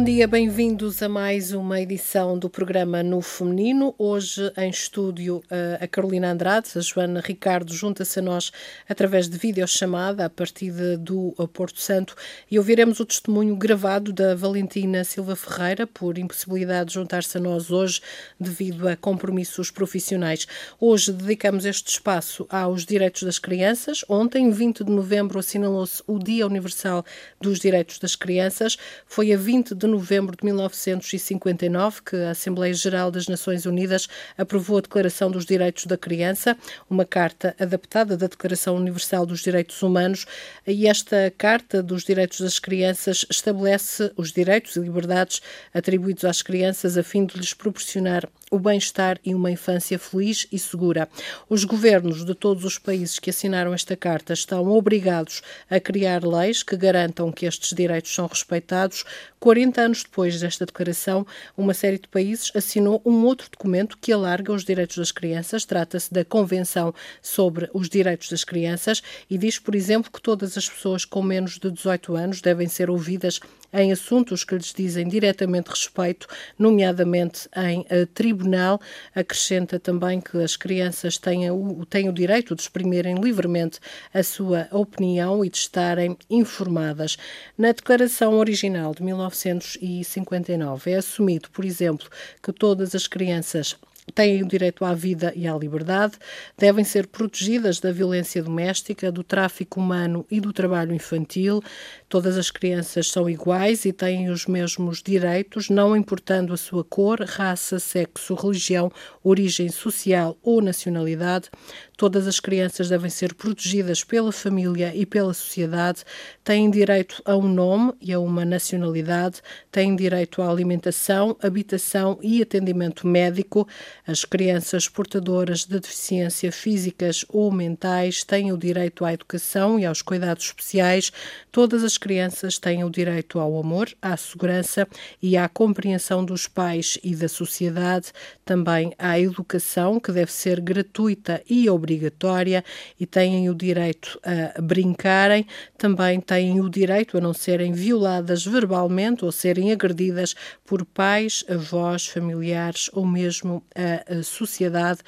Bom dia, bem-vindos a mais uma edição do programa No Feminino. Hoje em estúdio a Carolina Andrade, a Joana Ricardo junta-se a nós através de videochamada a partir do Porto Santo e ouviremos o testemunho gravado da Valentina Silva Ferreira por impossibilidade de juntar-se a nós hoje devido a compromissos profissionais. Hoje dedicamos este espaço aos direitos das crianças. Ontem, 20 de novembro, assinalou-se o Dia Universal dos Direitos das Crianças. Foi a 20 de novembro de 1959 que a Assembleia Geral das Nações Unidas aprovou a Declaração dos Direitos da Criança, uma carta adaptada da Declaração Universal dos Direitos Humanos, e esta Carta dos Direitos das Crianças estabelece os direitos e liberdades atribuídos às crianças a fim de lhes proporcionar o bem-estar e uma infância feliz e segura. Os governos de todos os países que assinaram esta carta estão obrigados a criar leis que garantam que estes direitos são respeitados. 40 anos depois desta declaração, uma série de países assinou um outro documento que alarga os direitos das crianças. Trata-se da Convenção sobre os Direitos das Crianças e diz, por exemplo, que todas as pessoas com menos de 18 anos devem ser ouvidas em assuntos que lhes dizem diretamente respeito, nomeadamente em uh, tribunal. Acrescenta também que as crianças têm o, têm o direito de exprimirem livremente a sua opinião e de estarem informadas. Na declaração original de 1959 é assumido, por exemplo, que todas as crianças têm o direito à vida e à liberdade, devem ser protegidas da violência doméstica, do tráfico humano e do trabalho infantil. Todas as crianças são iguais e têm os mesmos direitos, não importando a sua cor, raça, sexo, religião, origem social ou nacionalidade. Todas as crianças devem ser protegidas pela família e pela sociedade, têm direito a um nome e a uma nacionalidade, têm direito à alimentação, habitação e atendimento médico. As crianças portadoras de deficiência físicas ou mentais têm o direito à educação e aos cuidados especiais. Todas as crianças têm o direito ao amor, à segurança e à compreensão dos pais e da sociedade, também à educação, que deve ser gratuita e obrigatória obrigatória e têm o direito a brincarem, também têm o direito a não serem violadas verbalmente ou serem agredidas por pais, avós, familiares ou mesmo a, sociedade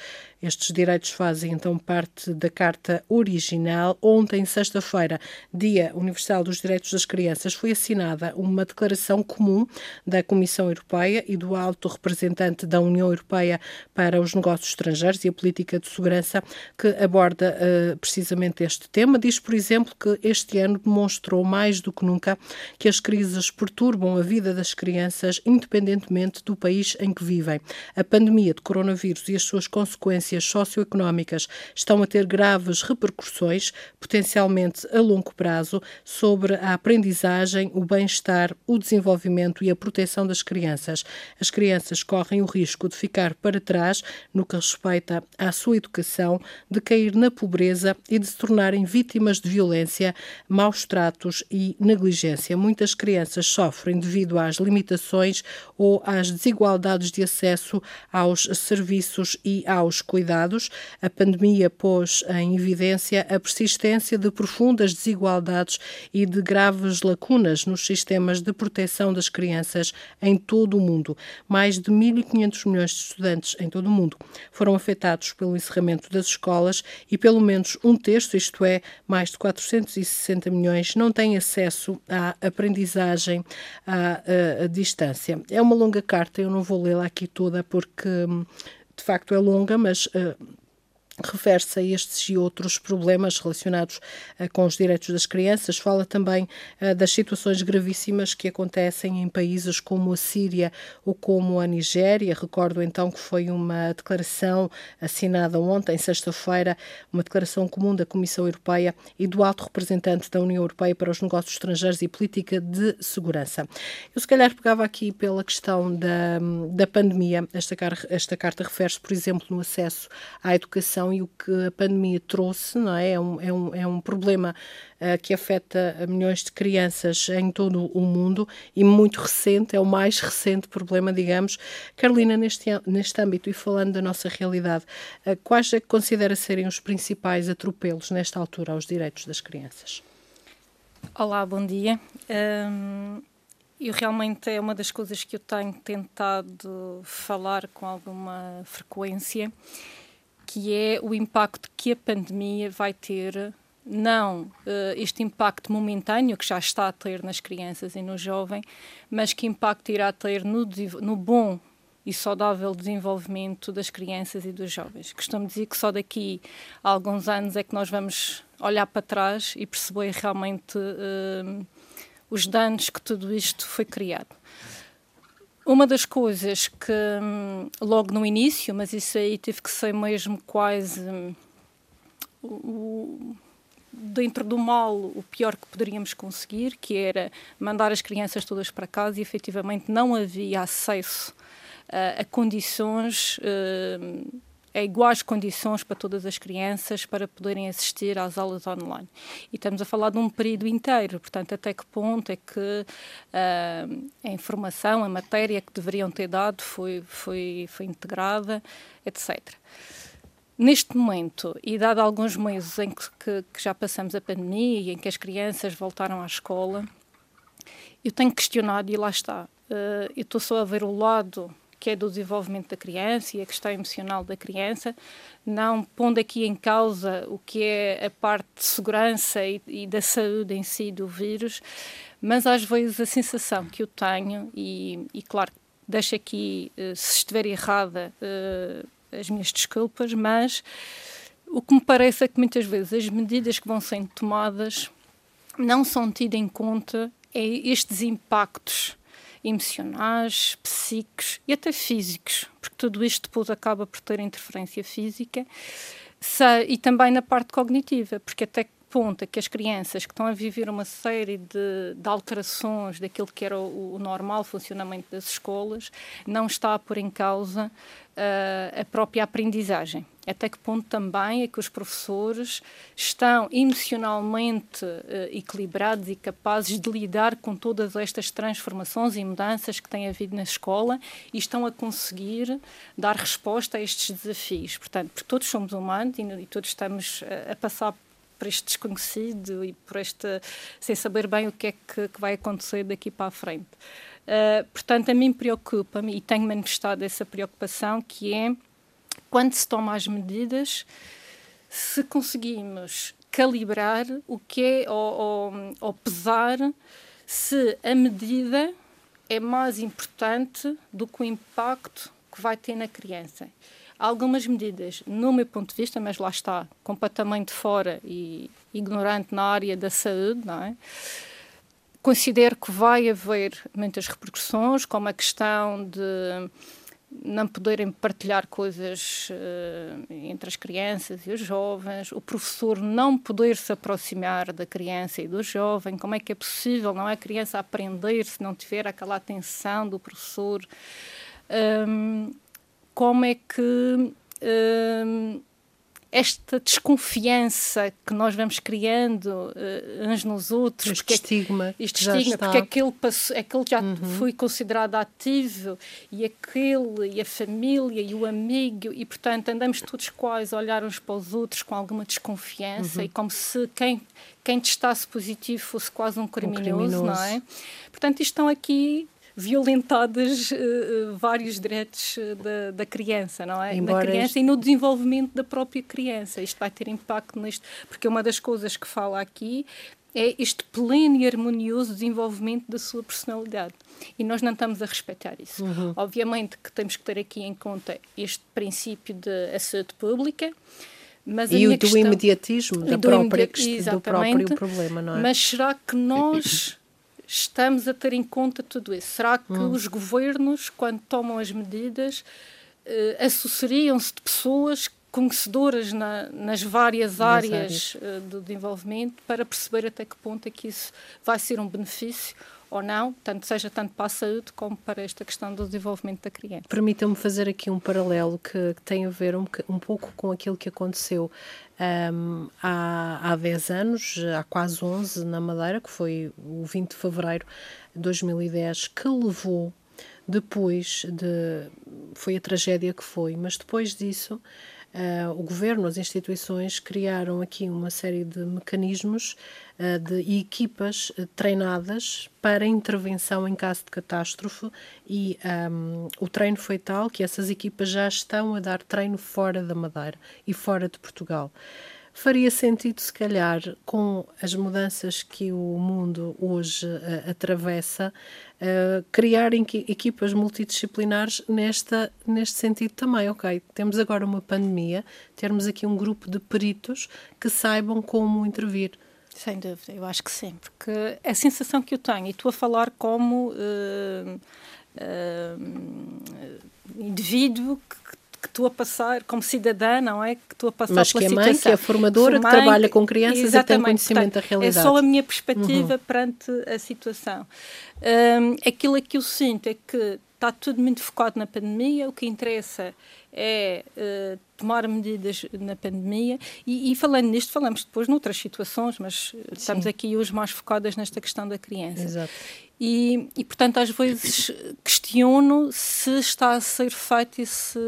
estes direitos fazem então parte da Carta original. Ontem, sexta-feira, Dia Universal dos Direitos das Crianças, foi assinada uma declaração comum da Comissão Europeia e do Alto Representante da União Europeia para os Negócios Estrangeiros e a Política de Segurança, que aborda uh, precisamente este tema. Diz, por exemplo, que este ano demonstrou mais do que nunca que as crises perturbam a vida das crianças, independentemente do país em que vivem. A pandemia de coronavírus e as suas consequências consequências socioeconómicas estão a ter graves repercussões, potencialmente a longo prazo, sobre a aprendizagem, o bem-estar, o desenvolvimento e a proteção das crianças. As crianças correm o risco de ficar para trás no que respeita à sua educação, de cair na pobreza e de se tornarem vítimas de violência, maus tratos e negligência. Muitas crianças sofrem devido às limitações ou às desigualdades de acesso aos serviços e aos cuidados cuidados, a pandemia pôs em evidência a persistência de profundas desigualdades e de graves lacunas nos sistemas de proteção das crianças em todo o mundo. Mais de 1.500 milhões de estudantes em todo o mundo foram afetados pelo encerramento das escolas e pelo menos um terço, isto é, mais de 460 milhões, não têm acesso à aprendizagem à, à, à distância. É uma longa carta, eu não vou lê-la aqui toda porque hum, de facto é longa, mas uh, refere-se a estes e outros problemas relacionados uh, com os direitos das crianças. Fala também uh, das situações gravíssimas que acontecem em países como a Síria ou como a Nigéria. Recordo então que foi uma declaração assinada ontem, sexta-feira, uma declaração comum da Comissão Europeia e do alto representante da União Europeia para os Negócios Estrangeiros e Política de Segurança. Eu se calhar pegava aqui pela questão da, da pandemia. Esta, esta carta refere-se, por exemplo, no acesso à educação e o que a pandemia trouxe, não é? É um, é um, é um problema uh, que afeta milhões de crianças em todo o mundo e muito recente, é o mais recente problema, digamos. Carolina, neste, neste âmbito e falando da nossa realidade, uh, quais é que considera serem os principais atropelos nesta altura aos direitos das crianças? Olá, bom dia. Um, e realmente é uma das coisas que eu tenho tentado falar com alguma frequência, que é o impacto que a pandemia vai ter não uh, este impacto momentâneo que já está a ter nas crianças e no jovem, mas que impacto irá ter no, no bom e saudável desenvolvimento das crianças e dos jovens. Costumo dizer que só daqui a alguns anos é que nós vamos olhar para trás e perceber realmente uh, os danos que tudo isto foi criado. Uma das coisas que, hum, logo no início, mas isso aí teve que ser mesmo quase hum, o, dentro do mal o pior que poderíamos conseguir, que era mandar as crianças todas para casa e efetivamente não havia acesso uh, a condições. Uh, a iguais condições para todas as crianças para poderem assistir às aulas online. E estamos a falar de um período inteiro, portanto, até que ponto é que uh, a informação, a matéria que deveriam ter dado foi, foi, foi integrada, etc. Neste momento, e dado alguns meses em que, que, que já passamos a pandemia e em que as crianças voltaram à escola, eu tenho questionado, e lá está, uh, eu estou só a ver o lado que é do desenvolvimento da criança e a questão emocional da criança, não pondo aqui em causa o que é a parte de segurança e, e da saúde em si do vírus, mas às vezes a sensação que eu tenho, e, e claro, deixo aqui, uh, se estiver errada, uh, as minhas desculpas, mas o que me parece é que muitas vezes as medidas que vão sendo tomadas não são tidas em conta é estes impactos emocionais, psíquicos e até físicos, porque tudo isto depois acaba por ter interferência física e também na parte cognitiva, porque até é que as crianças que estão a viver uma série de, de alterações daquilo que era o, o, normal funcionamento das escolas não está a pôr em causa uh, a própria aprendizagem. Até que ponto também é que os professores estão emocionalmente uh, equilibrados e capazes de lidar com todas estas transformações e mudanças que têm havido na escola e estão a conseguir dar resposta a estes desafios. Portanto, porque todos somos humanos e, e todos estamos a, a passar por este desconhecido e por este sem saber bem o que é que, que vai acontecer daqui para a frente. Uh, portanto, a mim preocupa-me e tenho manifestado essa preocupação que é quando se toma as medidas, se conseguimos calibrar o que é ou, ou pesar se a medida é mais importante do que o impacto que vai ter na criança. Algumas medidas, no meu ponto de vista, mas lá está, completamente fora e ignorante na área da saúde, não é? Considero que vai haver muitas repercussões, como a questão de não poderem partilhar coisas uh, entre as crianças e os jovens, o professor não poder se aproximar da criança e do jovem, como é que é possível, não é a criança aprender se não tiver aquela atenção do professor, um, como é que um, esta desconfiança que nós vamos criando uh, uns nos outros. Este porque, estigma. Este estigma, porque aquele, passou, aquele já uhum. foi considerado ativo e aquele, e a família, e o amigo, e portanto andamos todos quase a olhar uns para os outros com alguma desconfiança uhum. e como se quem, quem testasse positivo fosse quase um criminoso, um criminoso, não é? Portanto, estão aqui violentadas uh, vários direitos da, da, criança, não é? Embora Na criança este... e no desenvolvimento da própria criança. Isto vai ter impacto nisto, porque uma das coisas que fala aqui é este pleno e harmonioso desenvolvimento da sua personalidade. E nós não estamos a respeitar isso. Uhum. Obviamente que temos que ter aqui em conta este princípio de saúde pública, mas e o do imediatismo da do, própria, imedi do próprio problema, não é? Mas será que nós estamos a ter em conta tudo isso? Será que hum. os governos, quando tomam as medidas, eh, associariam-se de pessoas conhecedoras na, nas várias áreas, áreas. Uh, do desenvolvimento para perceber até que ponto é que isso vai ser um benefício ou não, tanto seja tanto para a saúde como para esta questão do desenvolvimento da criança. Permitam-me fazer aqui um paralelo que, que tem a ver um, um, pouco com aquilo que aconteceu um, há, há 10 anos, há quase 11, na Madeira, que foi o 20 de fevereiro de 2010, que levou depois de. Foi a tragédia que foi, mas depois disso uh, o governo, as instituições criaram aqui uma série de mecanismos uh, de equipas treinadas para intervenção em caso de catástrofe e um, o treino foi tal que essas equipas já estão a dar treino fora da Madeira e fora de Portugal faria sentido, se calhar, com as mudanças que o mundo hoje uh, atravessa, uh, criar equipas multidisciplinares nesta, neste sentido também. Ok, temos agora uma pandemia, termos aqui um grupo de peritos que saibam como intervir. Sem dúvida, eu acho que sim, porque a sensação que eu tenho, e estou a falar como uh, indivíduo que que estou a passar como cidadã, não é? Que estou a passar Mas pela que é situação. mãe, que é formadora, mãe, que trabalha com crianças e tem conhecimento Portanto, da realidade. É só a minha perspectiva uhum. perante a situação. Um, aquilo que eu sinto é que está tudo muito focado na pandemia, o que interessa é uh, tomar medidas na pandemia e, e, falando nisto, falamos depois noutras situações, mas Sim. estamos aqui hoje mais focadas nesta questão da criança. Exato. E, e, portanto, às vezes questiono se está a ser feito esse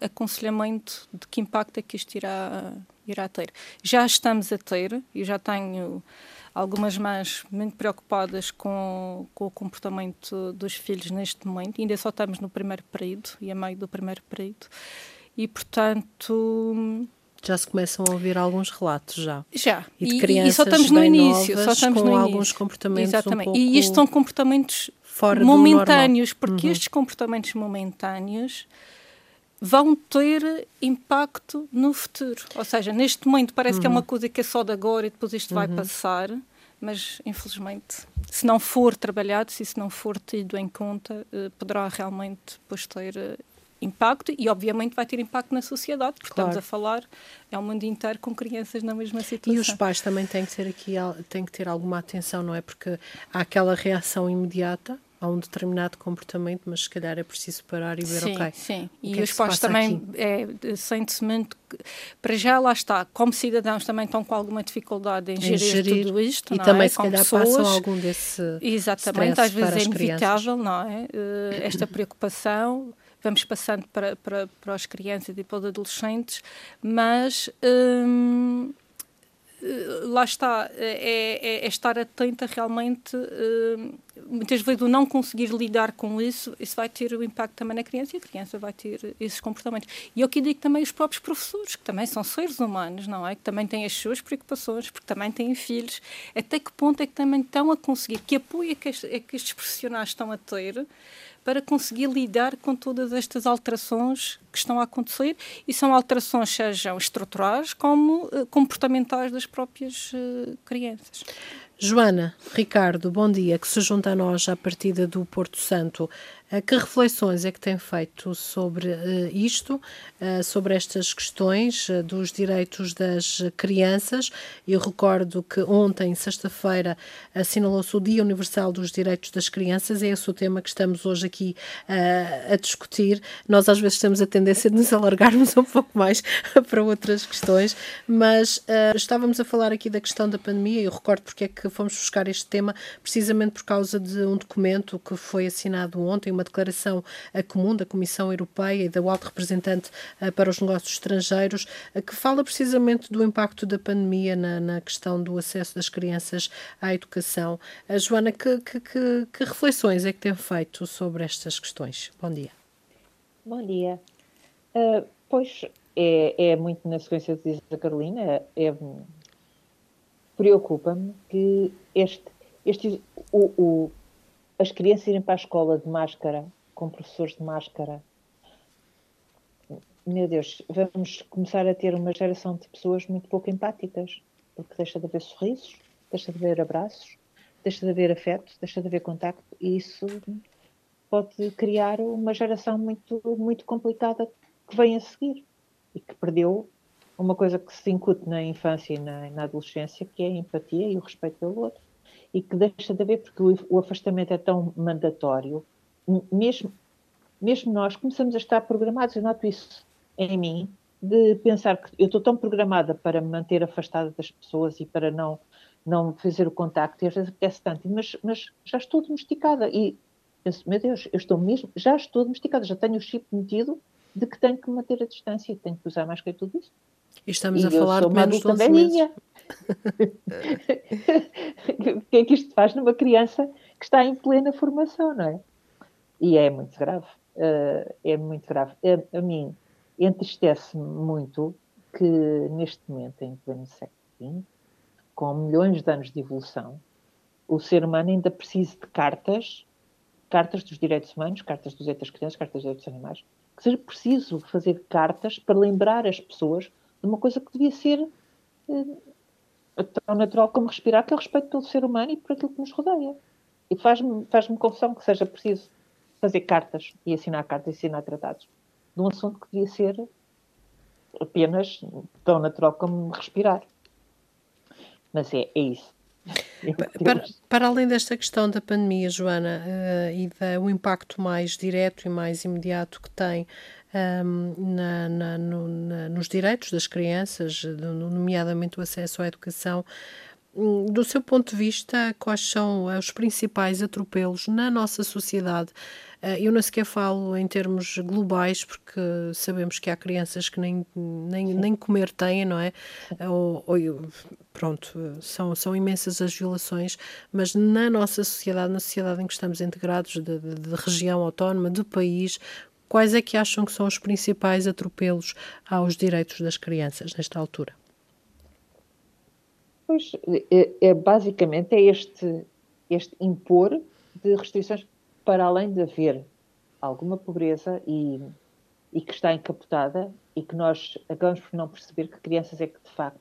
aconselhamento de que impacto é que isto irá, irá ter. Já estamos a ter, e já tenho algumas mães muito preocupadas com, com o comportamento dos filhos neste momento, ainda só estamos no primeiro período e a meio do primeiro período, e portanto já se começam a ouvir alguns relatos já. Já. E de crianças e, só estamos no início, só estamos com no alguns início. comportamentos Exatamente. Um pouco e estes são comportamentos momentâneos, porque uhum. estes comportamentos momentâneos vão ter impacto no futuro. Ou seja, neste momento parece uhum. que é uma uhum. coisa que é só de agora e depois isto uhum. vai passar, mas infelizmente, se não for trabalhado, se isso não for tido em conta, eh, poderá realmente depois ter eh, impacto e, obviamente, vai ter impacto na sociedade, porque claro. estamos a falar, é o mundo inteiro com crianças na mesma situação. E os pais também têm que ter aqui, têm que ter alguma atenção, não é? Porque há aquela reação imediata a um determinado comportamento, mas se calhar é preciso parar e ver, sim, ok. Sim, e é os pais também é, sentem-se muito. Para já, lá está, como cidadãos também estão com alguma dificuldade em, gerir, gerir, tudo isto. E também, é? se calhar, pessoas, passam algum desse. Exatamente, às vezes é inevitável, não é? Uh, esta preocupação vamos passando para, para, para as crianças e para os adolescentes, mas hum, eh, lá está, é, é, é, estar atenta realmente. Hum, muitas vezes, o não conseguir lidar com isso, isso vai ter o impacto também na criança e a criança vai ter esses comportamentos. E eu que digo também os próprios professores, que também são seres humanos, não é? Que também têm as suas preocupações, porque também têm filhos. Até que ponto é que também estão a conseguir? Que apoio é que, é que estes profissionais estão a ter? Para conseguir lidar com todas estas alterações que estão a acontecer e são alterações sejam estruturais como uh, comportamentais das próprias uh, crianças. Joana, Ricardo, bom dia, que se junta a nós à partida do Porto Santo. Eh, que reflexões é que tem feito sobre uh, isto, uh, sobre estas questões dos direitos das crianças? Eu recordo que ontem, sexta-feira, assinalou-se o Dia Universal dos Direitos das Crianças, é esse o tema que estamos hoje aqui a discutir. Nós às vezes temos a tendência de nos alargarmos um pouco mais para outras questões, mas estávamos a falar aqui da questão da pandemia, eu recordo porque é que fomos buscar este tema, precisamente por causa de um documento que foi assinado ontem, uma declaração comum da Comissão Europeia e da Alto Representante eh, para os Negócios Estrangeiros, eh, que fala precisamente do impacto da pandemia na, na questão do acesso das crianças à educação. A eh, Joana, que, que, que, que reflexões é que tem feito sobre estas questões? Bom dia. Bom dia. Uh, pois é, é, muito na sequência do que diz a Carolina, é, preocupa-me que este, este o, o, as crianças irem para a escola de máscara, com professores de máscara. Meu Deus, vamos começar a ter uma geração de pessoas muito pouco empáticas, porque deixa de haver sorrisos, deixa de haver abraços, deixa de haver afeto, deixa de haver contacto, e isso pode criar uma geração muito, muito complicada que vem a seguir e que perdeu uma coisa que se incute na infância e na, na adolescência, que é a empatia e o respeito pelo outro e que deixa de haver porque o, afastamento é tão mandatório, mesmo, mesmo nós começamos a estar programados, eu noto isso em mim, de pensar que eu estou tão programada para me manter afastada das pessoas e para não, não fazer o contacto, e às vezes apetece tanto, mas, mas já estou domesticada e penso, meu Deus, eu estou mesmo, já estou domesticada, já tenho o chip metido de que tenho que manter a distância e tenho que usar máscara e tudo isso. E estamos e a falar de menos de 11 velhinha. o que é que isto faz numa criança que está em plena formação, não é? E é muito grave. Uh, é muito grave. A, a mim entristece-me muito que neste momento, em pleno século XX, com milhões de anos de evolução, o ser humano ainda precisa de cartas, cartas dos direitos humanos, cartas dos direitos das crianças, cartas dos direitos dos animais, que seja preciso fazer cartas para lembrar as pessoas de uma coisa que devia ser eh, tão natural como respirar, que é o respeito pelo ser humano e por aquilo que nos rodeia. E faz-me faz confusão que seja preciso fazer cartas e assinar cartas e assinar tratados de um assunto que devia ser apenas tão natural como respirar. Mas é, é isso. Para, para, além desta questão da pandemia, Joana, uh, e do impacto mais direto e mais imediato que tem um, na, na, no, na, nos direitos das crianças, nomeadamente o acesso à educação, hum, do seu ponto de vista, quais são os principais atropelos na nossa sociedade? Eh, eu não sequer falo em termos globais, porque sabemos que há crianças que nem, nem, nem comer têm, não é? Ou, ou, pronto, são, são imensas as violações, mas na nossa sociedade, na sociedade em que estamos integrados, de, de, de região autónoma, de país, quais é que acham que são os principais atropelos aos direitos das crianças nesta altura? Pois, é, é, basicamente é este, este impor de restrições para além de haver alguma pobreza e, e que está encapotada e que nós acabamos por não perceber que crianças é que de facto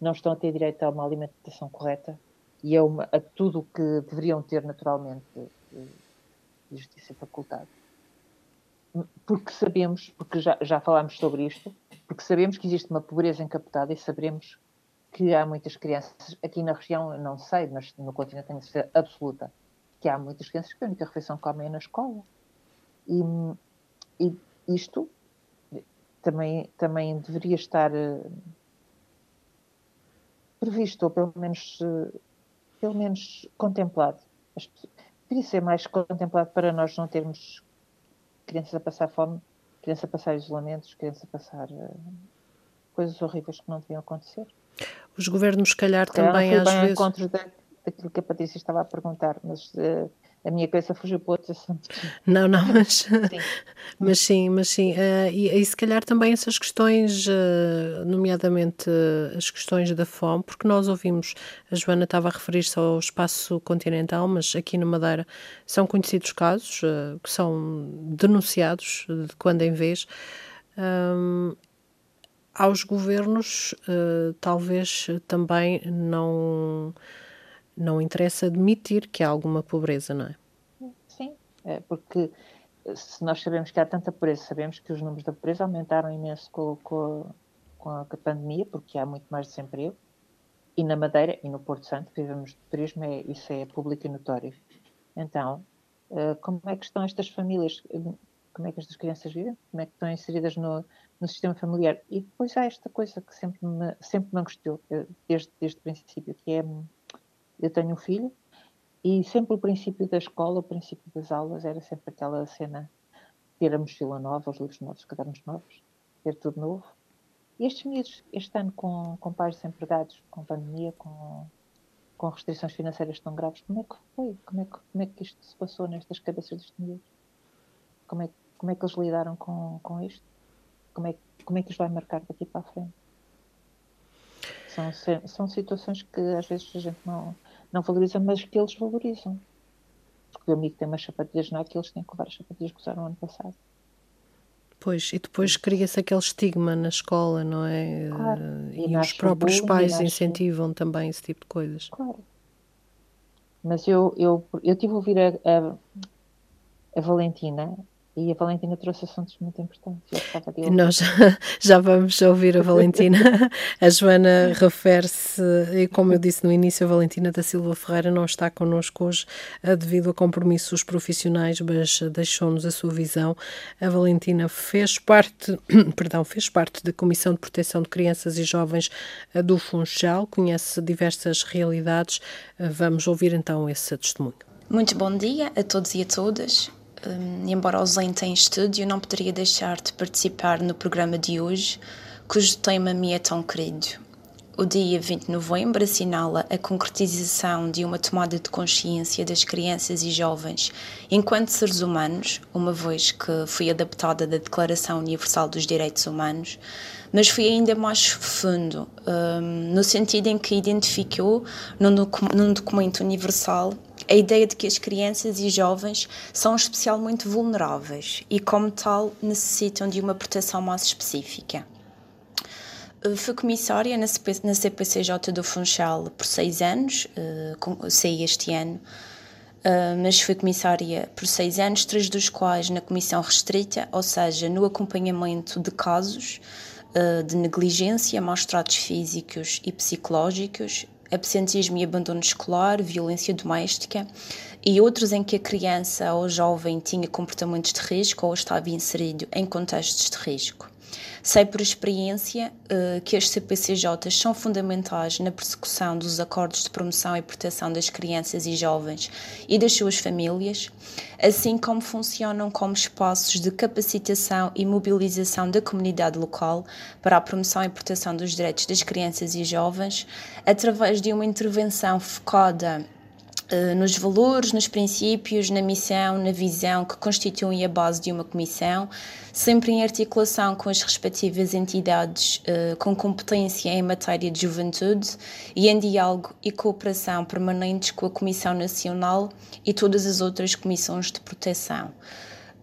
não estão a ter direito a uma alimentação correta e a, uma, a tudo o que deveriam ter naturalmente de justiça facultada. Porque sabemos, porque já, já falámos sobre isto, porque sabemos que existe uma pobreza encapotada e sabemos que há muitas crianças, aqui na região, não sei, mas no continente tenho certeza absoluta, que há muitas crianças que a única refeição que comem é na escola. E, e isto também, também deveria estar uh, previsto, ou pelo menos, uh, pelo menos contemplado. Deveria ser mais contemplado para nós não termos crianças a passar fome, crianças a passar isolamentos, crianças a passar uh, coisas horríveis que não deviam acontecer. Os governos, se calhar, também às vezes daquilo que a Patrícia estava a perguntar, mas uh, a minha cabeça fugiu para outros assuntos. Não, não, mas sim, mas sim, mas sim. Uh, e, e, se calhar também essas questões, uh, nomeadamente as questões da fome, porque nós ouvimos, a Joana estava a referir-se ao espaço continental, mas aqui na Madeira são conhecidos casos que são denunciados de quando em vez. Um, aos governos, talvez também não não interessa admitir que há alguma pobreza, não é? Sim, é porque se nós sabemos que há tanta pobreza, sabemos que os números da pobreza aumentaram imenso com, com, com a pandemia, porque há muito mais desemprego, e na Madeira e no Porto Santo, vivemos de turismo, é, isso é público e notório. Então, eh, como é que estão estas famílias, como é que estas crianças vivem, como é que estão inseridas no, no sistema familiar? E depois há esta coisa que sempre me, sempre me angustiou, eh, desde, desde o princípio, que é eu tenho um filho e sempre o princípio da escola, o princípio das aulas era sempre aquela cena ter a mochila nova, os livros novos, os cadernos novos, ter tudo novo. E estes miúdos, este ano com, com pais desempregados, com pandemia, com, com restrições financeiras tão graves, como é que foi? Como é que, como é que isto se passou nestas cabeças destes miúdos? Como é, como é que eles lidaram com, com isto? Como é, como é que os vai marcar daqui para a frente? São, são situações que às vezes a gente não, não valoriza, mas que eles valorizam. Porque o amigo tem umas sapatilhas Nike, eles têm que levar as sapatilhas que usaram ano passado. Pois, e depois cria-se aquele estigma na escola, não é? Claro. E, e os próprios bullying, pais incentivam também esse tipo de coisas. Claro. Mas eu, eu, eu tive a ouvir a, a, a Valentina e a Valentina trouxe assuntos muito importantes. Nós já vamos ouvir a Valentina. A Joana refere-se, e como eu disse no início, a Valentina da Silva Ferreira não está connosco hoje eh, devido a compromissos profissionais, mas deixou-nos a sua visão. A Valentina fez parte, perdão, fez parte da Comissão de Proteção de Crianças e Jovens eh, do Funchal, conhece diversas realidades. Eh, vamos ouvir então esse testemunho. Muito bom dia a todos e a todas. Um, embora ausente em estúdio, não poderia deixar de participar no programa de hoje, cujo tema me é tão querido. O dia 20 de novembro assinala a concretização de uma tomada de consciência das crianças e jovens enquanto seres humanos, uma vez que fui adaptada da Declaração Universal dos Direitos Humanos, mas fui ainda mais fundo, um, no sentido em que identificou, num, num documento universal, a ideia de que as crianças e jovens são especialmente vulneráveis e, como tal, necessitam de uma proteção mais específica. Uh, fui comissária na, CP, na CPCJ do Funchal por seis anos, uh, saí este ano, uh, mas fui comissária por seis anos, três dos quais na comissão restrita, ou seja, no acompanhamento de casos de negligência, maus tratos físicos e psicológicos, absentismo e abandono escolar, violência doméstica e outros em que a criança ou jovem tinha comportamentos de risco ou estava inserido em contextos de risco. Sei por experiência uh, que as CPCJs são fundamentais na persecução dos acordos de promoção e proteção das crianças e jovens e das suas famílias, assim como funcionam como espaços de capacitação e mobilização da comunidade local para a promoção e proteção dos direitos das crianças e jovens, através de uma intervenção focada nos valores, nos princípios, na missão, na visão que constituem a base de uma comissão, sempre em articulação com as respectivas entidades uh, com competência em matéria de juventude e em diálogo e cooperação permanentes com a Comissão Nacional e todas as outras comissões de proteção.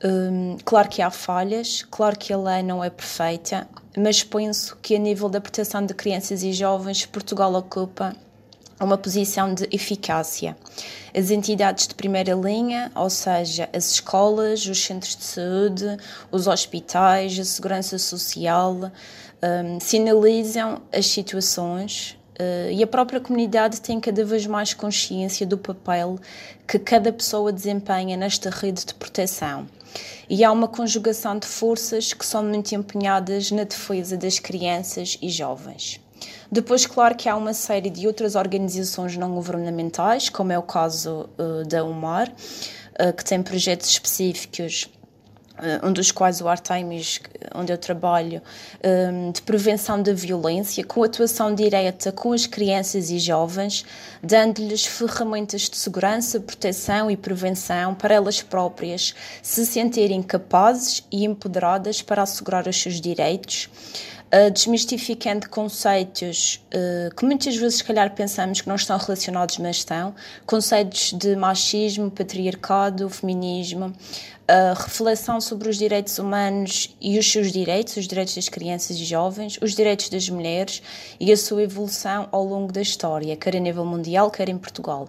Um, claro que há falhas, claro que a lei não é perfeita, mas penso que a nível da proteção de crianças e jovens, Portugal ocupa uma posição de eficácia. As entidades de primeira linha, ou seja, as escolas, os centros de saúde, os hospitais, a segurança social, um, sinalizam as situações uh, e a própria comunidade tem cada vez mais consciência do papel que cada pessoa desempenha nesta rede de proteção. E há uma conjugação de forças que são muito empenhadas na defesa das crianças e jovens. Depois, claro que há uma série de outras organizações não governamentais, como é o caso uh, da UMAR, uh, que tem projetos específicos uh, um dos quais o Artemis, onde eu trabalho, um, de prevenção da violência, com atuação direta com as crianças e jovens, dando-lhes ferramentas de segurança, proteção e prevenção para elas próprias se sentirem capazes e empoderadas para assegurar os seus direitos uh, desmistificando conceitos uh, que muitas vezes, se calhar, pensamos que não estão relacionados, mas estão. Conceitos de machismo, patriarcado, feminismo, a reflexão sobre os direitos humanos e os seus direitos, os direitos das crianças e jovens, os direitos das mulheres e a sua evolução ao longo da história, quer a nível mundial, quer em Portugal.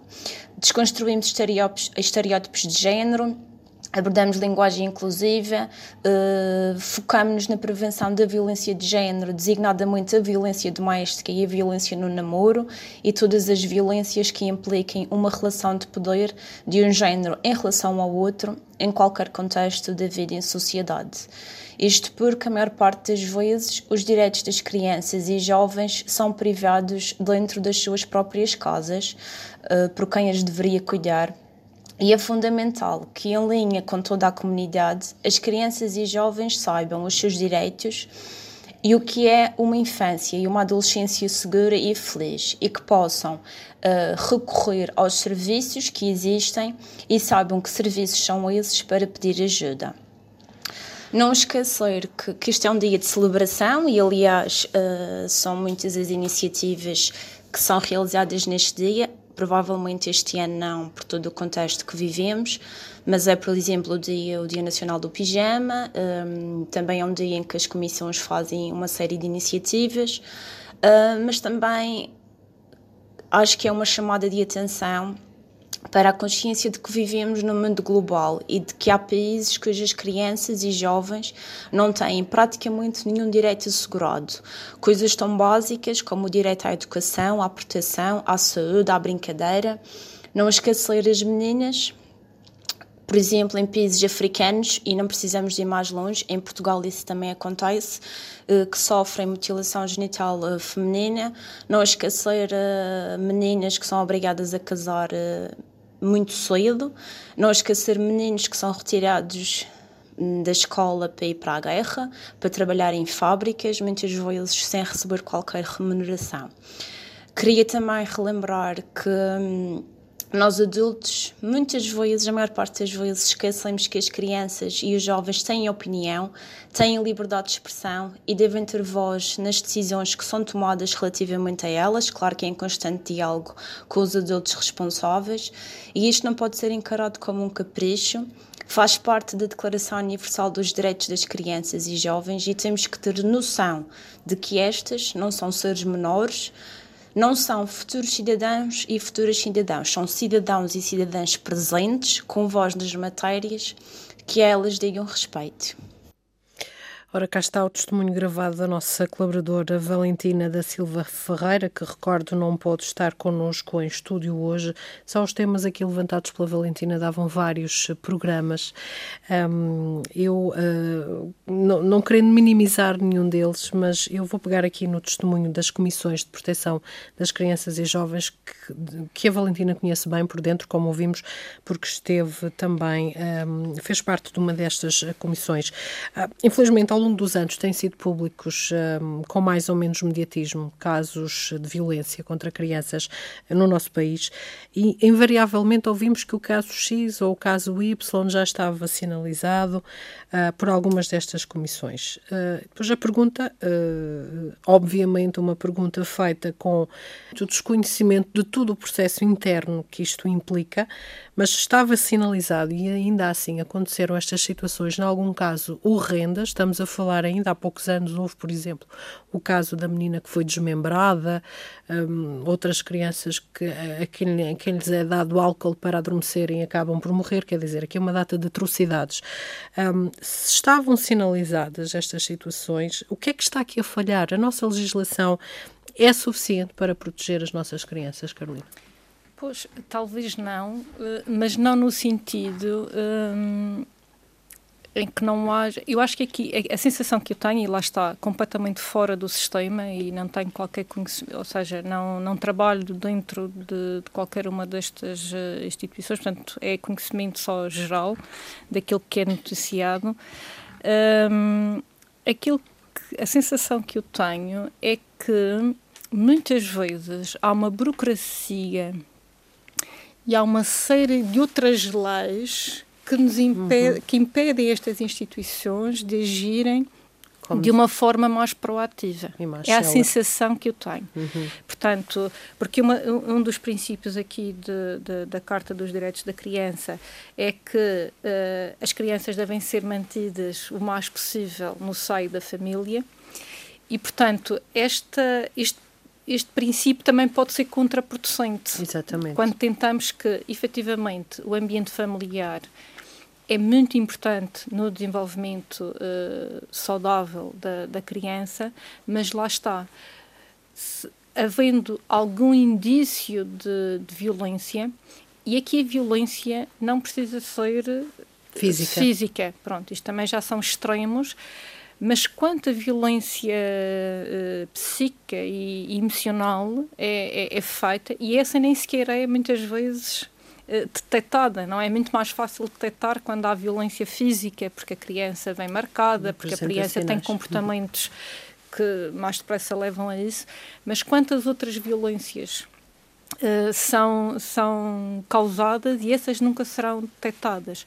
Desconstruímos estereótipos, estereótipos de género abordamos linguagem inclusiva, uh, focamos-nos na prevenção da violência de género, designadamente a violência doméstica e a violência no namoro e todas as violências que impliquem uma relação de poder de um género em relação ao outro, em qualquer contexto da vida em sociedade. Isto porque, a maior parte das vezes, os direitos das crianças e jovens são privados dentro das suas próprias casas, uh, por quem as deveria cuidar e é fundamental que, em linha com toda a comunidade, as crianças e jovens saibam os seus direitos e o que é uma infância e uma adolescência segura e feliz e que possam uh, recorrer aos serviços que existem e saibam que serviços são esses para pedir ajuda. Não esquecer que, que é um dia de celebração e, aliás, uh, são muitas as iniciativas que são realizadas neste dia provavelmente este ano não, por todo o contexto que vivemos, mas é, por exemplo, o Dia, o dia Nacional do Pijama, um, também é um dia em que as comissões fazem uma série de iniciativas, uh, mas também acho que é uma chamada de atenção para a consciência de que vivemos num mundo global e de que há países cujas crianças e jovens não têm praticamente nenhum direito assegurado. Coisas tão básicas como o direito à educação, à proteção, à saúde, à brincadeira. Não esquecer as meninas, por exemplo, em países africanos, e não precisamos ir mais longe, em Portugal isso também acontece, eh, que sofrem mutilação genital eh, feminina. Não esquecer eh, meninas que são obrigadas a casar muito cedo, não esquecer meninos que são retirados da escola para ir para a guerra, para trabalhar em fábricas, muitas vezes sem receber qualquer remuneração. Queria também relembrar que hum, nós adultos, muitas vezes, a maior parte das vezes, esquecemos que as crianças e os jovens têm opinião, têm liberdade de expressão e devem ter voz nas decisões que são tomadas relativamente a elas, claro que é em constante diálogo com os adultos responsáveis, e isto não pode ser encarado como um capricho, faz parte da Declaração Universal dos Direitos das Crianças e Jovens e temos que ter noção de que estas não são seres menores, não são futuros cidadãos e futuras cidadãos, são cidadãos e cidadãs presentes, com voz nas matérias que elas digam respeito. Ora, cá está o testemunho gravado da nossa colaboradora Valentina da Silva Ferreira, que recordo não pode estar connosco em estúdio hoje. Só os temas aqui levantados pela Valentina davam vários programas. Um, eu, uh, não, não querendo minimizar nenhum deles, mas eu vou pegar aqui no testemunho das comissões de proteção das crianças e jovens que, que a Valentina conhece bem por dentro, como ouvimos, porque esteve também, um, fez parte de uma destas comissões. Uh, infelizmente, ao longo dos anos têm sido públicos um, com mais ou menos mediatismo casos de violência contra crianças no nosso país e invariavelmente ouvimos que o caso X ou o caso Y já estava sinalizado uh, por algumas destas comissões. Uh, depois a pergunta, uh, obviamente uma pergunta feita com o desconhecimento de todo o processo interno que isto implica, mas estava sinalizado e ainda assim aconteceram estas situações, em algum caso horrendas, estamos a falar ainda há poucos anos, houve, por exemplo, o caso da menina que foi desmembrada, um, outras crianças que a quem, a quem lhes é dado álcool para adormecerem acabam por morrer, quer dizer, aqui é uma data de atrocidades. Um, se estavam sinalizadas estas situações, o que é que está aqui a falhar? A nossa legislação é suficiente para proteger as nossas crianças, Carolina? Pois, talvez não, eh, mas não no sentido um, em que não haja. Eu acho que aqui a, sensação que eu tenho, e lá está, completamente fora do sistema e não tenho qualquer conhecimento, ou seja, não, não trabalho dentro de, de qualquer uma destas uh, instituições, portanto, é conhecimento só geral daquilo que é noticiado. Um, aquilo que, a sensação que eu tenho é que muitas vezes há uma burocracia e há uma série de outras leis que nos impede, uhum. que impedem estas instituições de agirem Como de uma forma mais proativa. Mais é a sensação que eu tenho. Uhum. Portanto, porque uma, um dos princípios aqui de, de, da Carta dos Direitos da Criança é que uh, as crianças devem ser mantidas o mais possível no seio da família e, portanto, esta, este este princípio também pode ser contraproducente. Exatamente. Quando tentamos que, efetivamente, o ambiente familiar é muito importante no desenvolvimento uh, saudável da, da, criança, mas lá está. Se, havendo algum indício de, de, violência, e aqui a violência não precisa ser física. física. Pronto, isto também já são extremos mas quanto a violência uh, psíquica e, emocional é, é, é, feita, e essa nem sequer é muitas vezes uh, detectada, não é? É muito mais fácil detectar quando há violência física, porque a criança vem marcada, porque a criança tem comportamentos que mais depressa levam a isso, mas quantas outras violências uh, são, são causadas e essas nunca serão detectadas.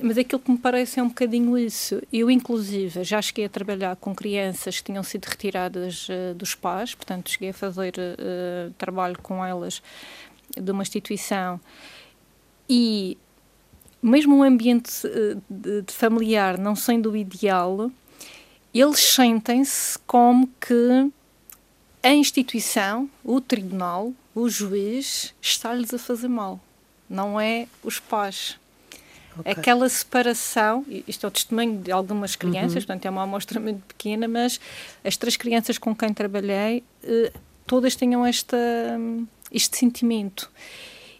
Mas aquilo que me parece é um bocadinho isso. Eu, inclusive, já cheguei a trabalhar com crianças que tinham sido retiradas uh, dos pais, portanto, cheguei a fazer uh, trabalho com elas de uma instituição e mesmo um ambiente de, de familiar não sendo o ideal, eles sentem-se como que a instituição, o tribunal, o juiz está-lhes a fazer mal, não é os pais. Okay. Aquela separação, isto é o testemunho de algumas crianças, uhum. portanto é uma amostra muito pequena, mas as três crianças com quem trabalhei, eh, todas tinham esta, este sentimento.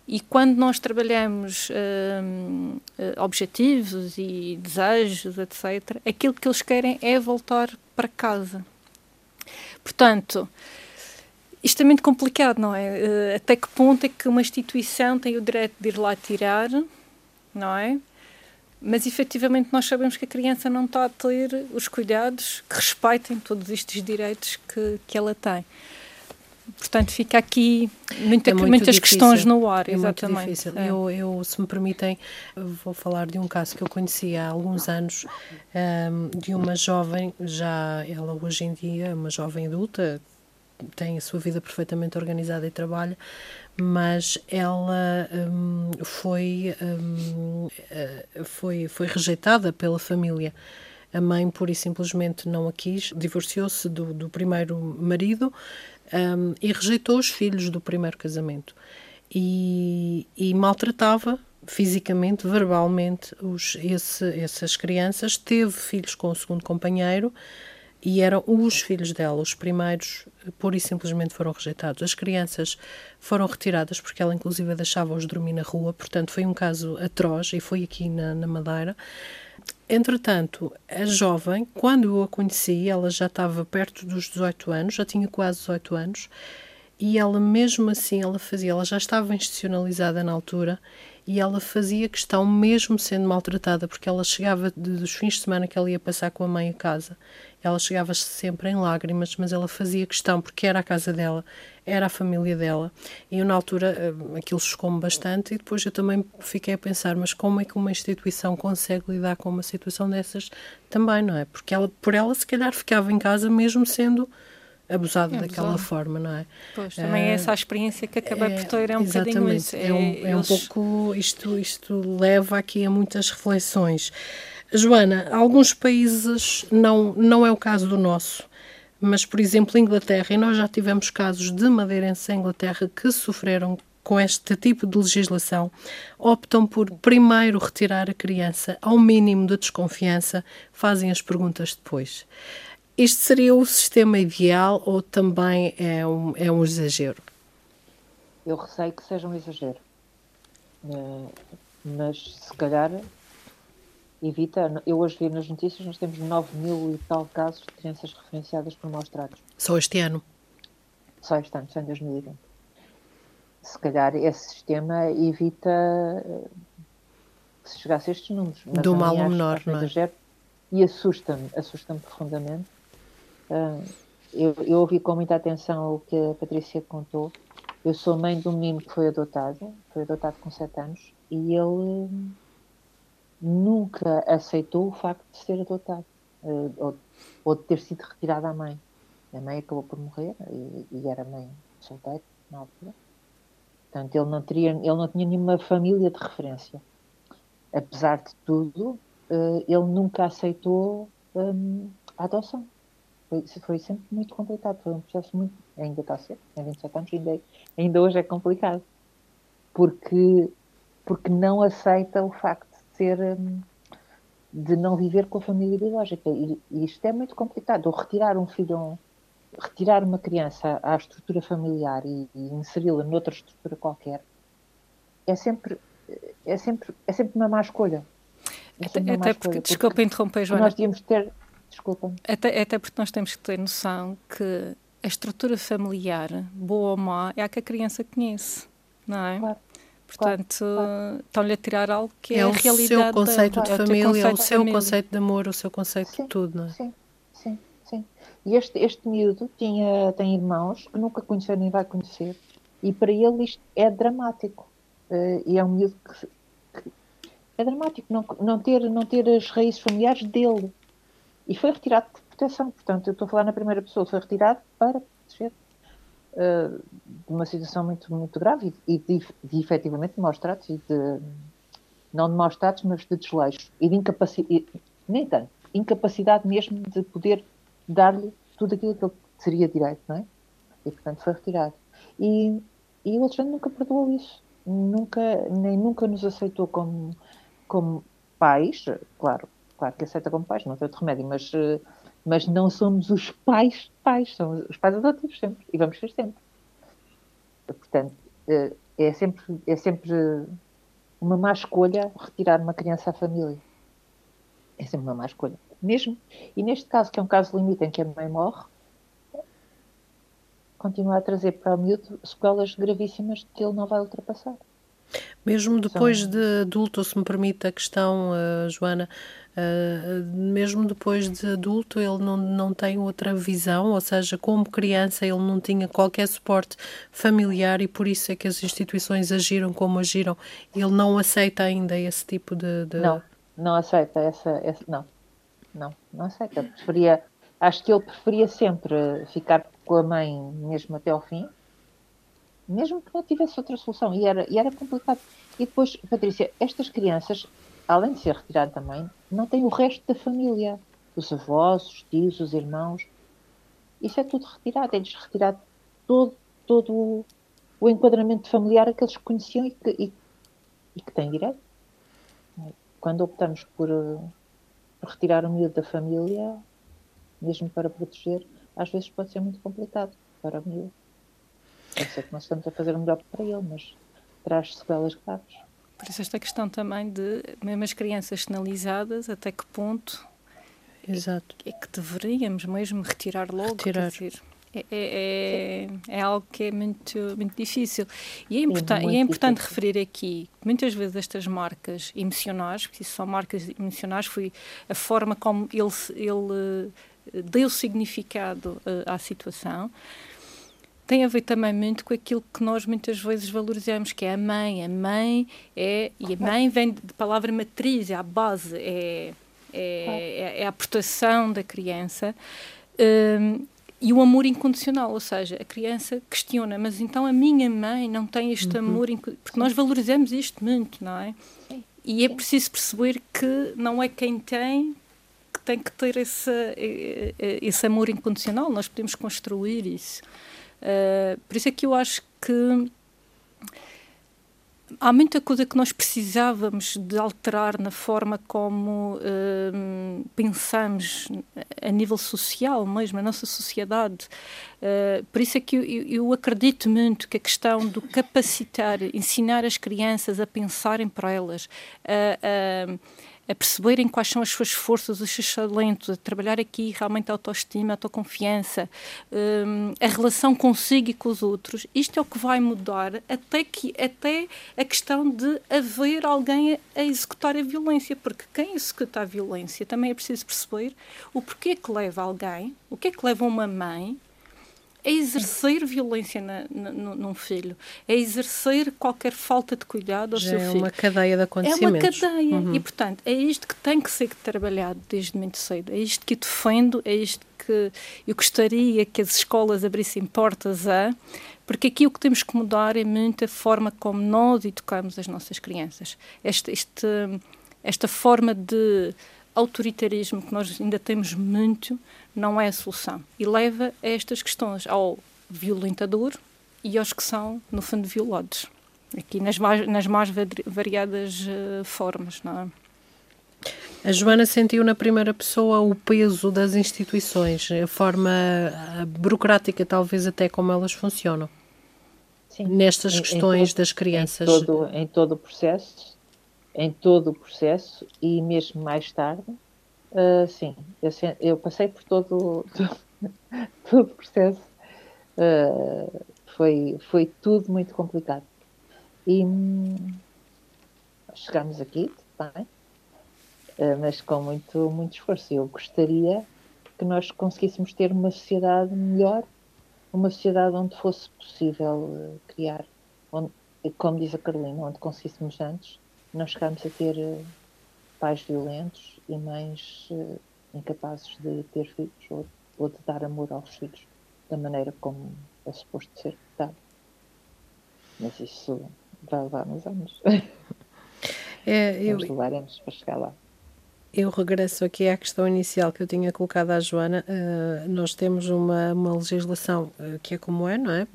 E quando nós trabalhamos uh, objetivos e desejos, etc., aquilo que eles querem é voltar para casa. Portanto, isto é muito complicado, não é? Uh, até que ponto é que uma instituição tem o direito de ir lá tirar, não é? Mas efetivamente nós sabemos que a criança não está a ter os cuidados que respeitem todos estes direitos que, que ela tem. Portanto, fica aqui muita, é muitas difícil. questões no ar, é exatamente. Muito difícil. É. Eu, eu, se me permitem, vou falar de um caso que eu conheci há alguns anos, um, de uma jovem, já ela hoje em dia é uma jovem adulta, tem a sua vida perfeitamente organizada e trabalha, mas ela um, foi, um, eh, foi, foi rejeitada pela família. A mãe, pura e simplesmente, não a quis, divorciou-se do, do primeiro marido um, e rejeitou os filhos do primeiro casamento. E, e maltratava fisicamente, verbalmente, os, esse, essas crianças. Teve filhos com o segundo companheiro e eram os filhos dela. Os primeiros, pura e simplesmente, foram rejeitados. As crianças foram retiradas porque ela, inclusive, deixava-os dormir na rua. Portanto, foi um caso atroz e foi aqui na, na Madeira. Entretanto, a jovem, quando eu a conheci, ela já estava perto dos 18 anos, já tinha quase 18 anos, e ela mesmo assim, ela fazia, ela já estava institucionalizada na altura, e ela fazia questão, mesmo sendo maltratada, porque ela chegava dos fins de semana que ela ia passar com a mãe a casa, ela chegava sempre em lágrimas, mas ela fazia questão, porque era a casa dela, era a família dela. E eu, na altura, eh, aquilo chocou-me bastante, e depois eu também fiquei a pensar: mas como é que uma instituição consegue lidar com uma situação dessas também, não é? Porque ela, por ela, se calhar, ficava em casa mesmo sendo abusada é daquela forma, não é? Pois, também é essa a experiência que acabei é, por ter, é um bocadinho isso. É, é, um, é um pouco, isto, isto leva aqui a muitas reflexões. Joana, alguns países, não, não é o caso do nosso, mas, por exemplo, Inglaterra, e nós já tivemos casos de madeirenses em Inglaterra que sofreram com este tipo de legislação, optam por primeiro retirar a criança ao mínimo de desconfiança, fazem as perguntas depois. Este seria o sistema ideal ou também é um, é um exagero? Eu receio que seja um exagero. Eh, mas se calhar evita. Eu hoje vi nas notícias, nós temos 9 mil e tal casos de crianças referenciadas por maus tratos. Só este ano? Só este ano, só em 2020. Se calhar esse sistema evita eh, que se chegasse a estes números. Mas Do mal menor, não é? E assusta-me, assusta-me profundamente. Uh, eu, eu, ouvi com muita atenção o que a Patrícia contou. Eu sou mãe de um menino que foi adotado, foi adotado com 7 anos, e ele nunca aceitou o facto de ser adotado uh, ou, ou, de ter sido retirado à mãe. A mãe acabou por morrer e, e era mãe solteira na altura. Portanto, ele não, teria, ele não tinha nenhuma família de referência. Apesar de tudo, uh, ele nunca aceitou um, a adoção. Foi, foi, sempre muito complicado. Foi um processo muito. Ainda está a ser, tem 27 anos, ainda, ainda hoje é complicado. Porque, porque não aceita o facto ser hum, de não viver com a família biológica. E, e isto é muito complicado. Ou retirar um filho, retirar uma criança à estrutura familiar e, e inseri-la noutra estrutura qualquer, é sempre, é sempre, é sempre uma má escolha. É até, até porque, escolha, desculpa interromper, Joana. Nós devíamos ter, desculpa. Até, até porque nós temos que ter noção que a estrutura familiar, boa ou má, é a que a criança conhece, não é? Claro. Portanto, claro. estão-lhe a tirar algo que é, é a realidade. É o seu conceito da, de família, é o seu família. conceito de amor, o seu conceito sim, de tudo, não é? Sim, sim, sim. E este, este miúdo tinha, tem irmãos que nunca conheceu nem vai conhecer, e para ele isto é dramático. Uh, e é um miúdo que, que, é dramático não, não, ter, não ter as raízes familiares dele. E foi retirado de proteção. Portanto, eu estou a falar na primeira pessoa, foi retirado para proteger de uma situação muito, muito grave e de, de efetivamente de maus tratos e de, não de maus tratos, mas de desleixo e de incapacidade, nem tanto, incapacidade mesmo de poder dar-lhe tudo aquilo que ele seria direito, não é? E portanto foi retirado. E, e o Alexandre nunca perdoou isso, nunca, nem nunca nos aceitou como, como pais, claro, claro que aceita como pais, não tem outro remédio, mas uh, mas não somos os pais pais, somos os pais adotivos sempre, e vamos ser sempre. Portanto, eh, é sempre, é sempre uma má escolha retirar uma criança à família. É sempre uma má escolha. Mesmo, e neste caso, que é um caso limite em que a mãe morre, continua a trazer para o miúdo sequelas gravíssimas que ele não vai ultrapassar. Mesmo depois São... de adulto, se me permite a questão, uh, Joana, uh, mesmo depois de adulto, ele não, não tem outra visão, ou seja, como criança, ele não tinha qualquer suporte familiar e por isso é que as instituições agiram como agiram. Ele não aceita ainda esse tipo de. de... Não, não aceita essa, essa. Não, não, não aceita. Preferia, acho que ele preferia sempre ficar com a mãe mesmo até ao fim mesmo que não tivesse outra solução. E era, e era complicado. E depois, Patrícia, estas crianças, além de ser retirado também, não têm o resto da família. Os avós, os tios, os irmãos. Isso é tudo retirado. É-lhes retirado todo, todo o, o enquadramento familiar que eles conheciam e que, e, e que têm direito. Quando optamos por, por retirar o miúdo da família, mesmo para proteger, às vezes pode ser muito complicado para o miúdo. Eu sei que nós estamos a fazer o melhor para ele, mas traz sequelas graves. Por isso esta questão também de, mesmo as crianças sinalizadas, até que ponto Exato. É, é que deveríamos mesmo retirar logo? Retirar. Dizer, é, é, é, é, algo que é muito, muito difícil. E é, e é importante difícil. referir aqui que muitas vezes estas marcas emocionais, porque isso são marcas emocionais, foi a forma como ele, ele eh, deu significado uh, à situação tem a ver também muito com aquilo que nós muitas vezes valorizamos, que é a mãe. A mãe é. E a mãe vem de palavra matriz, é a base, é, é, é a proteção da criança. Um, e o amor incondicional, ou seja, a criança questiona, mas então a minha mãe não tem este uhum. amor, porque nós valorizamos isto muito, não é? E é preciso perceber que não é quem tem que tem que ter esse, esse amor incondicional, nós podemos construir isso. Uh, por isso é que eu acho que há muita coisa que nós precisávamos de alterar na forma como uh, pensamos a nível social mesmo, a nossa sociedade. Uh, por isso é que eu, eu, acredito muito que a questão do capacitar, ensinar as crianças a pensarem para elas, a a perceberem quais são as suas forças, os seus talentos, a trabalhar aqui realmente a autoestima, a autoconfiança, um, a relação consigo e com os outros. Isto é o que vai mudar até, que, até a questão de haver alguém a, a executar a violência, porque quem executa a violência também é preciso perceber o porquê que leva alguém, o que é que leva uma mãe é exercer violência na, na, num filho, é exercer qualquer falta de cuidado ao Já seu é filho. É uma cadeia de acontecimentos. É uma cadeia. Uhum. E, portanto, é isto que tem que ser trabalhado desde muito cedo. É isto que eu defendo, é isto que eu gostaria que as escolas abrissem portas a, porque aqui o que temos que mudar é muito a forma como nós educamos as nossas crianças. Este, este, esta forma de autoritarismo que nós ainda temos muito não é a solução e leva a estas questões ao violentador e aos que são, no fundo, violados. Aqui nas mais, nas mais variadas uh, formas, não é? A Joana sentiu na primeira pessoa o peso das instituições, a forma burocrática, talvez até como elas funcionam. Sim. Nestas questões em todo, das crianças. Em todo, em todo o processo, em todo o processo e mesmo mais tarde, uh, sim, eu, eu, passei por todo, todo, o processo, uh, foi, foi tudo muito complicado. E hum, chegámos aqui, bem, uh, mas com muito, muito esforço. Eu gostaria que nós conseguíssemos ter uma sociedade melhor, uma sociedade onde fosse possível criar, onde, como diz a Carolina, onde conseguíssemos antes não chegámos a ter pais violentos e mães uh, incapazes de ter filhos ou, ou, de dar amor aos filhos da maneira como é suposto ser dado. Mas isso vai levar uns anos. É, eu, Nós levaremos para chegar lá. Eu regresso aqui à questão inicial que eu tinha colocado à Joana. Uh, nós temos uma, uma legislação uh, que é como é, não é?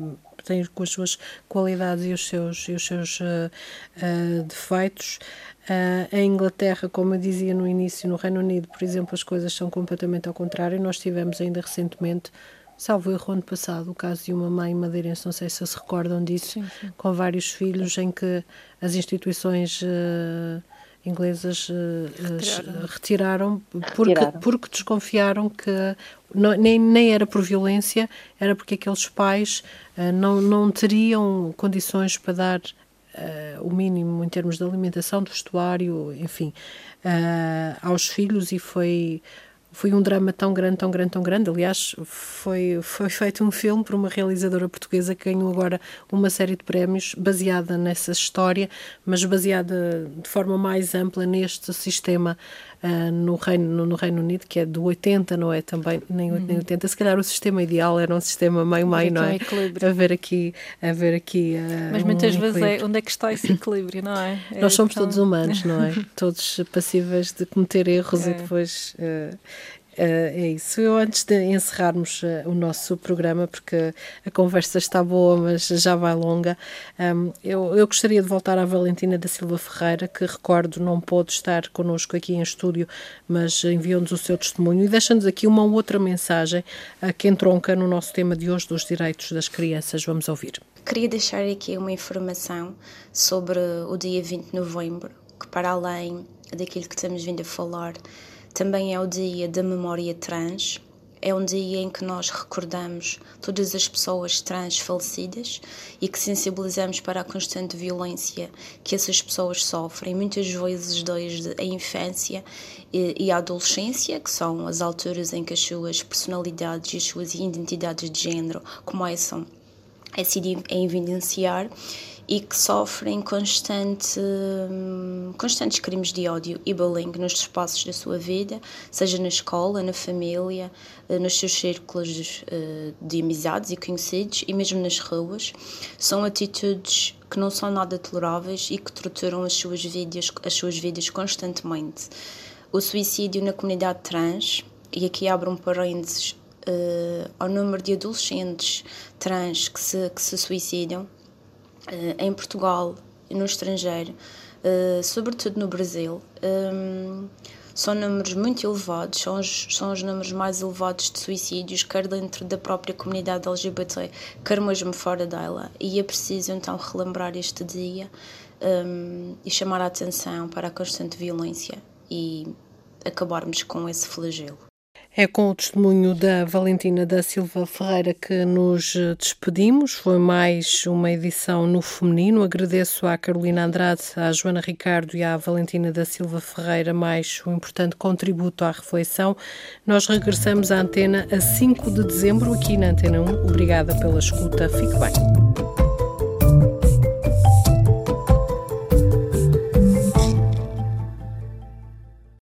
tem com as suas qualidades e os seus, e os seus uh, uh, defeitos. Uh, em Inglaterra, como eu dizia no início, no Reino Unido, por exemplo, as coisas são completamente ao contrário. Nós tivemos ainda recentemente, salvo erro ano passado, o caso de uma mãe madeirense, não sei se se recordam disso, sim, sim. com vários filhos, em que as instituições inglesas retiraram, retiraram porque, retiraram. porque desconfiaram que não, nem, nem era por violência, era porque aqueles pais não, não teriam condições para dar uh, o mínimo em termos de alimentação, de vestuário, enfim, uh, aos filhos e foi foi um drama tão grande, tão grande, tão grande. Aliás, foi, foi feito um filme por uma realizadora portuguesa que ganhou agora uma série de prémios baseada nessa história, mas baseada de forma mais ampla neste sistema uh, no, Reino, no, no, Reino Unido, que é do 80, não é também nem, uhum. nem 80. Se calhar o sistema ideal era um sistema meio-meio, não é? A ver aqui, a ver aqui. Uh, mas muitas um vezes é onde é que está esse equilíbrio, não é? é Nós somos tão... todos humanos, não é? todos passíveis de cometer erros é. e depois. Uh, é isso. Eu, antes de encerrarmos uh, o nosso programa, porque a conversa está boa, mas já vai longa, um, eu, eu, gostaria de voltar à Valentina da Silva Ferreira, que recordo não pôde estar connosco aqui em estúdio, mas enviou-nos o seu testemunho e deixa-nos aqui uma outra mensagem uh, que entronca no nosso tema de hoje dos direitos das crianças. Vamos ouvir. Queria deixar aqui uma informação sobre o dia 20 de novembro, que para além daquilo que temos vindo a falar, também é o dia da memória trans. É um dia em que nós recordamos todas as pessoas trans falecidas e que sensibilizamos para a constante violência que essas pessoas sofrem, muitas vezes desde a infância e a adolescência, que são as alturas em que as suas personalidades e as suas identidades de género começam a se evidenciar e que sofrem constante, constantes crimes de ódio e bullying nos espaços da sua vida, seja na escola, na família, eh, nos seus círculos eh, de amizades e conhecidos e mesmo nas ruas. São atitudes que não são nada toleráveis e que torturam as suas vidas, as suas vidas constantemente. O suicídio na comunidade trans, e aqui abro um parênteses uh, ao número de adolescentes trans que se, que se suicidam, em Portugal e no estrangeiro, uh, sobretudo no Brasil, um, são números muito elevados, são os, são os números mais elevados de suicídios, quer dentro da própria comunidade LGBT, quer mesmo fora dela. E é preciso então relembrar este dia um, e chamar a atenção para a constante violência e acabarmos com esse flagelo. É com o testemunho da Valentina da Silva Ferreira que nos despedimos. Foi mais uma edição no feminino. Agradeço à Carolina Andrade, à Joana Ricardo e à Valentina da Silva Ferreira mais um importante contributo à reflexão. Nós regressamos à antena a 5 de dezembro aqui na Antena 1. Obrigada pela escuta. Fique bem.